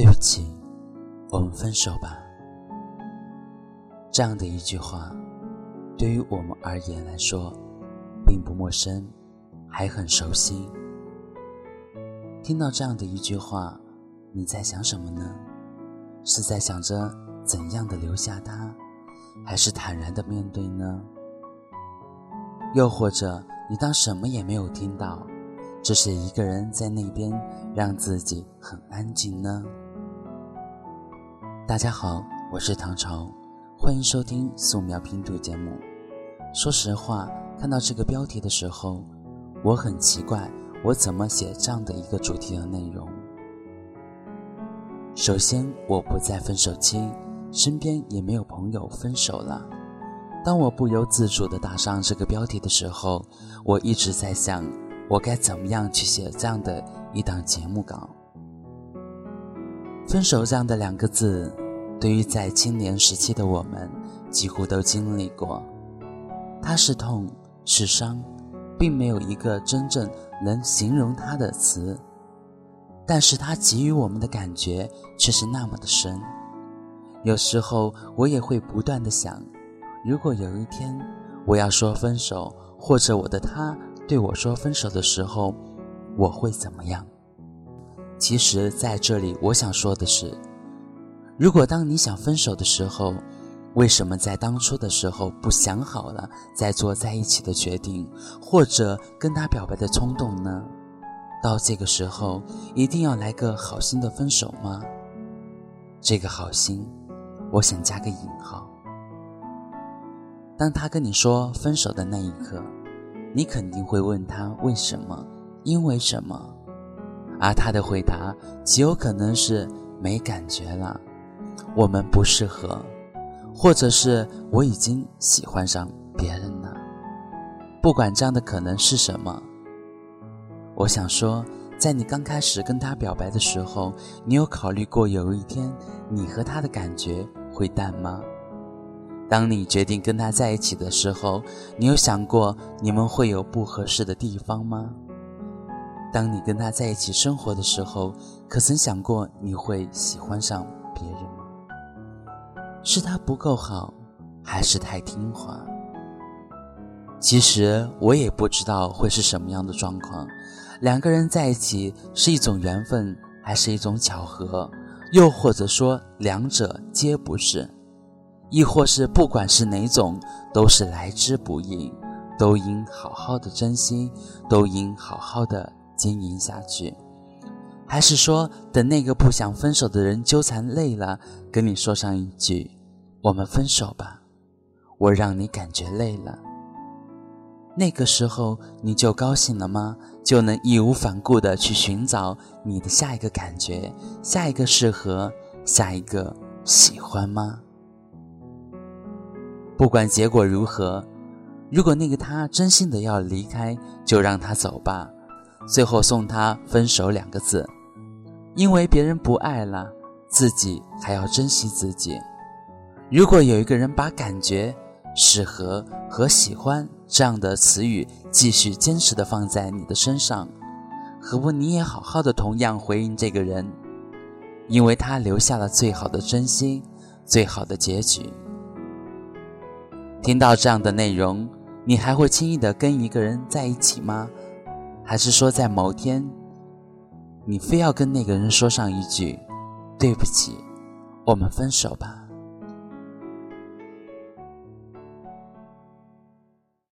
对不起，我们分手吧。这样的一句话，对于我们而言来说，并不陌生，还很熟悉。听到这样的一句话，你在想什么呢？是在想着怎样的留下他，还是坦然的面对呢？又或者你当什么也没有听到，只是一个人在那边让自己很安静呢？大家好，我是唐朝，欢迎收听素描拼图节目。说实话，看到这个标题的时候，我很奇怪。我怎么写这样的一个主题的内容？首先，我不在分手期，身边也没有朋友分手了。当我不由自主地打上这个标题的时候，我一直在想，我该怎么样去写这样的一档节目稿。分手这样的两个字，对于在青年时期的我们，几乎都经历过。它是痛，是伤。并没有一个真正能形容它的词，但是它给予我们的感觉却是那么的深。有时候我也会不断的想，如果有一天我要说分手，或者我的他对我说分手的时候，我会怎么样？其实，在这里我想说的是，如果当你想分手的时候，为什么在当初的时候不想好了再做在一起的决定，或者跟他表白的冲动呢？到这个时候一定要来个好心的分手吗？这个好心，我想加个引号。当他跟你说分手的那一刻，你肯定会问他为什么？因为什么？而他的回答极有可能是没感觉了，我们不适合。或者是我已经喜欢上别人了，不管这样的可能是什么，我想说，在你刚开始跟他表白的时候，你有考虑过有一天你和他的感觉会淡吗？当你决定跟他在一起的时候，你有想过你们会有不合适的地方吗？当你跟他在一起生活的时候，可曾想过你会喜欢上别人吗？是他不够好，还是太听话？其实我也不知道会是什么样的状况。两个人在一起是一种缘分，还是一种巧合？又或者说两者皆不是？亦或是不管是哪种，都是来之不易，都应好好的珍惜，都应好好的经营下去。还是说，等那个不想分手的人纠缠累了，跟你说上一句：“我们分手吧。”我让你感觉累了，那个时候你就高兴了吗？就能义无反顾的去寻找你的下一个感觉、下一个适合、下一个喜欢吗？不管结果如何，如果那个他真心的要离开，就让他走吧。最后送他分手两个字。因为别人不爱了，自己还要珍惜自己。如果有一个人把感觉、适合和喜欢这样的词语继续坚持的放在你的身上，何不你也好好的同样回应这个人？因为他留下了最好的真心，最好的结局。听到这样的内容，你还会轻易的跟一个人在一起吗？还是说在某天？你非要跟那个人说上一句：“对不起，我们分手吧。”